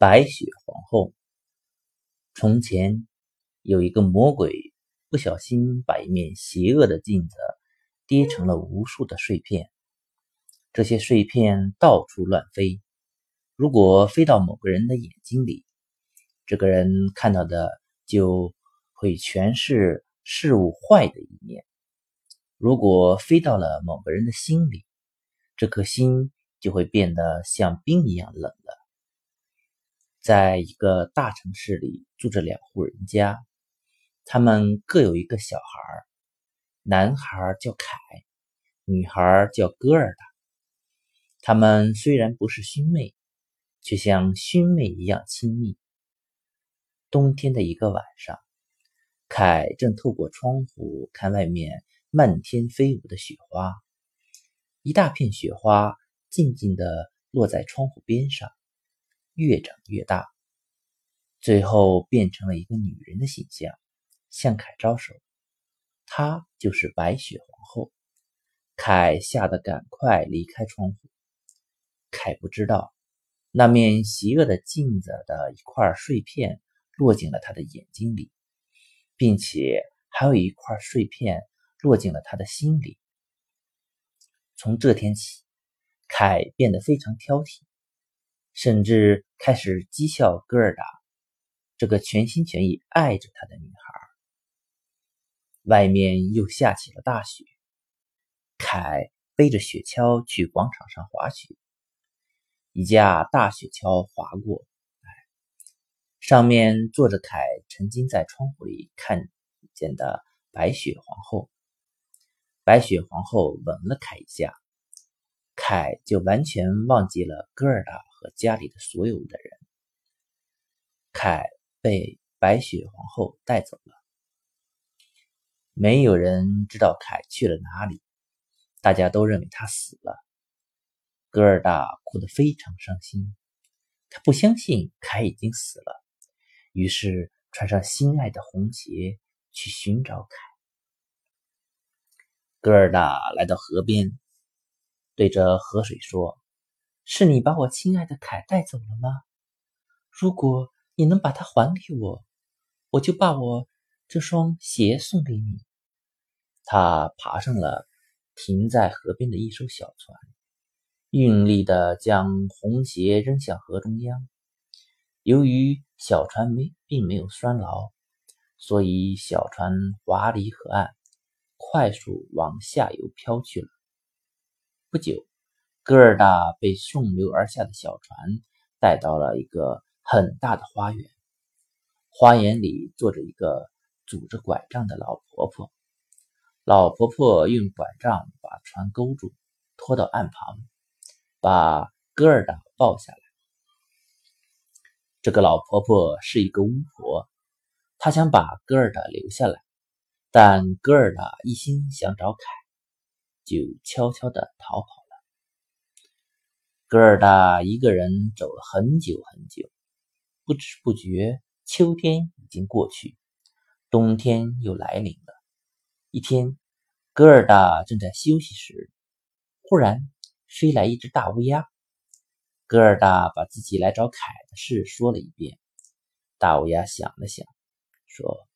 白雪皇后。从前有一个魔鬼，不小心把一面邪恶的镜子跌成了无数的碎片。这些碎片到处乱飞，如果飞到某个人的眼睛里，这个人看到的就会全是事物坏的一面；如果飞到了某个人的心里，这颗心就会变得像冰一样冷了。在一个大城市里住着两户人家，他们各有一个小孩，男孩叫凯，女孩叫戈尔达。他们虽然不是兄妹，却像兄妹一样亲密。冬天的一个晚上，凯正透过窗户看外面漫天飞舞的雪花，一大片雪花静静地落在窗户边上。越长越大，最后变成了一个女人的形象，向凯招手。她就是白雪皇后。凯吓得赶快离开窗户。凯不知道，那面邪恶的镜子的一块碎片落进了他的眼睛里，并且还有一块碎片落进了他的心里。从这天起，凯变得非常挑剔。甚至开始讥笑戈尔达，这个全心全意爱着他的女孩。外面又下起了大雪，凯背着雪橇去广场上滑雪。一架大雪橇滑过，上面坐着凯曾经在窗户里看见的白雪皇后。白雪皇后吻了凯一下，凯就完全忘记了戈尔达。和家里的所有的人，凯被白雪皇后带走了。没有人知道凯去了哪里，大家都认为他死了。戈尔达哭得非常伤心，他不相信凯已经死了，于是穿上心爱的红鞋去寻找凯。戈尔达来到河边，对着河水说。是你把我亲爱的凯带走了吗？如果你能把它还给我，我就把我这双鞋送给你。他爬上了停在河边的一艘小船，用力地将红鞋扔向河中央。由于小船没并没有拴牢，所以小船滑离河岸，快速往下游飘去了。不久。戈尔达被顺流而下的小船带到了一个很大的花园，花园里坐着一个拄着拐杖的老婆婆。老婆婆用拐杖把船勾住，拖到岸旁，把戈尔达抱下来。这个老婆婆是一个巫婆，她想把戈尔达留下来，但戈尔达一心想找凯，就悄悄地逃跑。戈尔达一个人走了很久很久，不知不觉，秋天已经过去，冬天又来临了。一天，戈尔达正在休息时，忽然飞来一只大乌鸦。戈尔达把自己来找凯的事说了一遍。大乌鸦想了想，说：“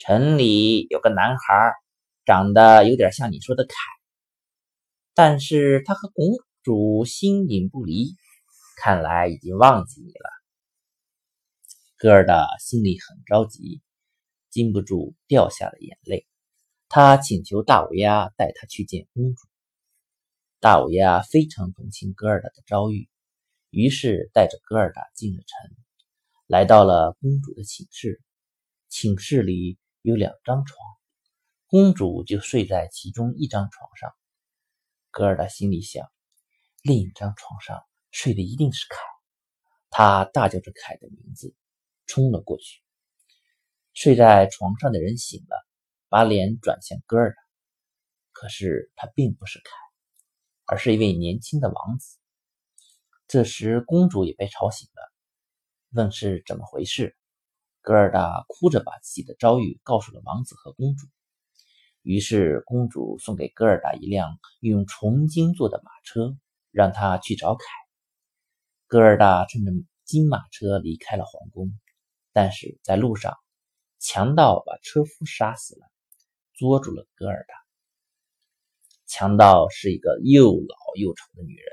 城里有个男孩，长得有点像你说的凯，但是他和公。”主心影不离，看来已经忘记你了。戈尔达心里很着急，禁不住掉下了眼泪。他请求大乌鸦带他去见公主。大乌鸦非常同情戈尔达的遭遇，于是带着戈尔达进了城，来到了公主的寝室。寝室里有两张床，公主就睡在其中一张床上。戈尔达心里想。另一张床上睡的一定是凯，他大叫着凯的名字，冲了过去。睡在床上的人醒了，把脸转向戈尔达，可是他并不是凯，而是一位年轻的王子。这时，公主也被吵醒了，问是怎么回事。戈尔达哭着把自己的遭遇告诉了王子和公主。于是，公主送给戈尔达一辆用纯金做的马车。让他去找凯。戈尔达乘着金马车离开了皇宫，但是在路上，强盗把车夫杀死了，捉住了戈尔达。强盗是一个又老又丑的女人，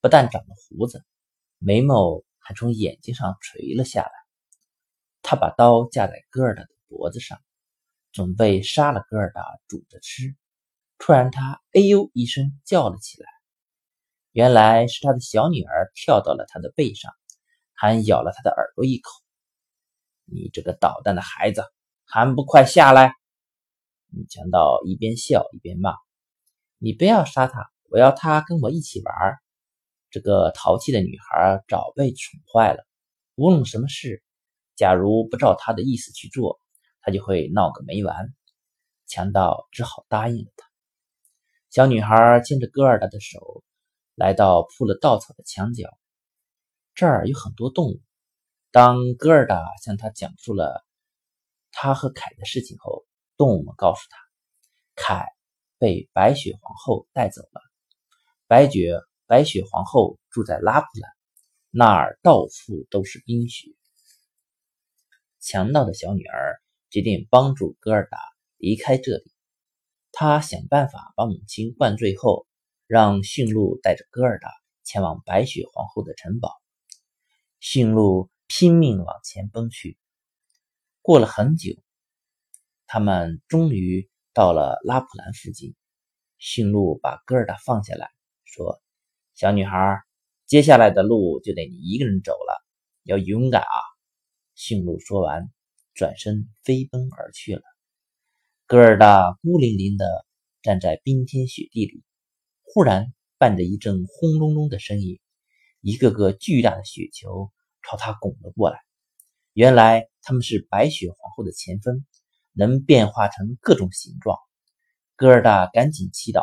不但长了胡子，眉毛还从眼睛上垂了下来。她把刀架在戈尔达的脖子上，准备杀了戈尔达煮着吃。突然，她哎呦一声叫了起来。原来是他的小女儿跳到了他的背上，还咬了他的耳朵一口。你这个捣蛋的孩子，还不快下来！强盗一边笑一边骂：“你不要杀他，我要他跟我一起玩。”这个淘气的女孩早被宠坏了，无论什么事，假如不照她的意思去做，她就会闹个没完。强盗只好答应了他。小女孩牵着戈尔达的手。来到铺了稻草的墙角，这儿有很多动物。当戈尔达向他讲述了他和凯的事情后，动物们告诉他，凯被白雪皇后带走了。白雪白雪皇后住在拉普兰，那儿到处都是冰雪。强盗的小女儿决定帮助戈尔达离开这里。她想办法把母亲灌醉后。让驯鹿带着戈尔达前往白雪皇后的城堡。驯鹿拼命往前奔去。过了很久，他们终于到了拉普兰附近。驯鹿把戈尔达放下来说：“小女孩，接下来的路就得你一个人走了，要勇敢啊！”驯鹿说完，转身飞奔而去了。戈尔达孤零零地站在冰天雪地里。忽然，伴着一阵轰隆隆的声音，一个个巨大的雪球朝他拱了过来。原来他们是白雪皇后的前锋，能变化成各种形状。戈尔达赶紧祈祷，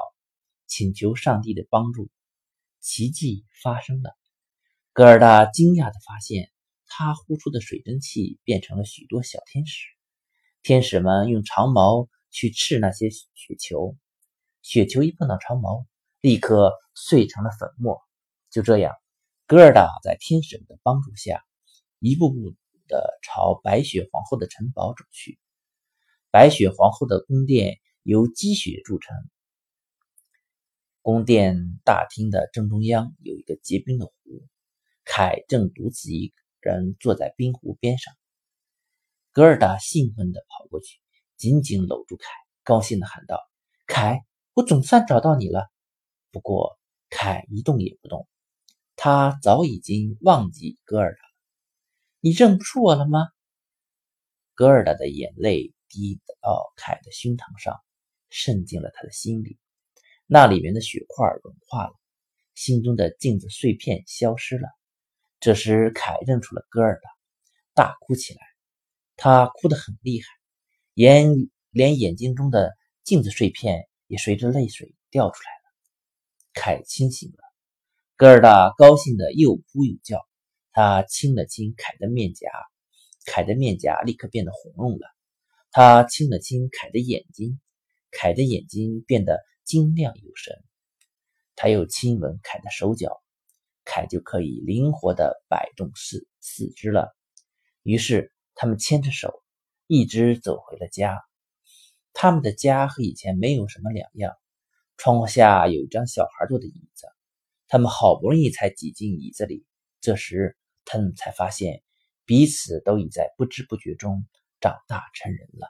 请求上帝的帮助。奇迹发生了。戈尔达惊讶地发现，他呼出的水蒸气变成了许多小天使。天使们用长矛去刺那些雪球，雪球一碰到长矛。立刻碎成了粉末。就这样，戈尔达在天使们的帮助下，一步步的朝白雪皇后的城堡走去。白雪皇后的宫殿由积雪铸成。宫殿大厅的正中央有一个结冰的湖，凯正独自一人坐在冰湖边上。戈尔达兴奋地跑过去，紧紧搂住凯，高兴地喊道：“凯，我总算找到你了！”不过，凯一动也不动，他早已经忘记戈尔达了。你认不出我了吗？戈尔达的眼泪滴到凯的胸膛上，渗进了他的心里。那里面的雪块融化了，心中的镜子碎片消失了。这时，凯认出了戈尔达，大哭起来。他哭得很厉害，眼连眼睛中的镜子碎片也随着泪水掉出来。凯清醒了，戈尔达高兴的又哭又叫。他亲了亲凯的面颊，凯的面颊立刻变得红润了。他亲了亲凯的眼睛，凯的眼睛变得晶亮有神。他又亲吻凯的手脚，凯就可以灵活的摆动四四肢了。于是他们牵着手，一直走回了家。他们的家和以前没有什么两样。窗户下有一张小孩坐的椅子，他们好不容易才挤进椅子里。这时，他们才发现彼此都已在不知不觉中长大成人了。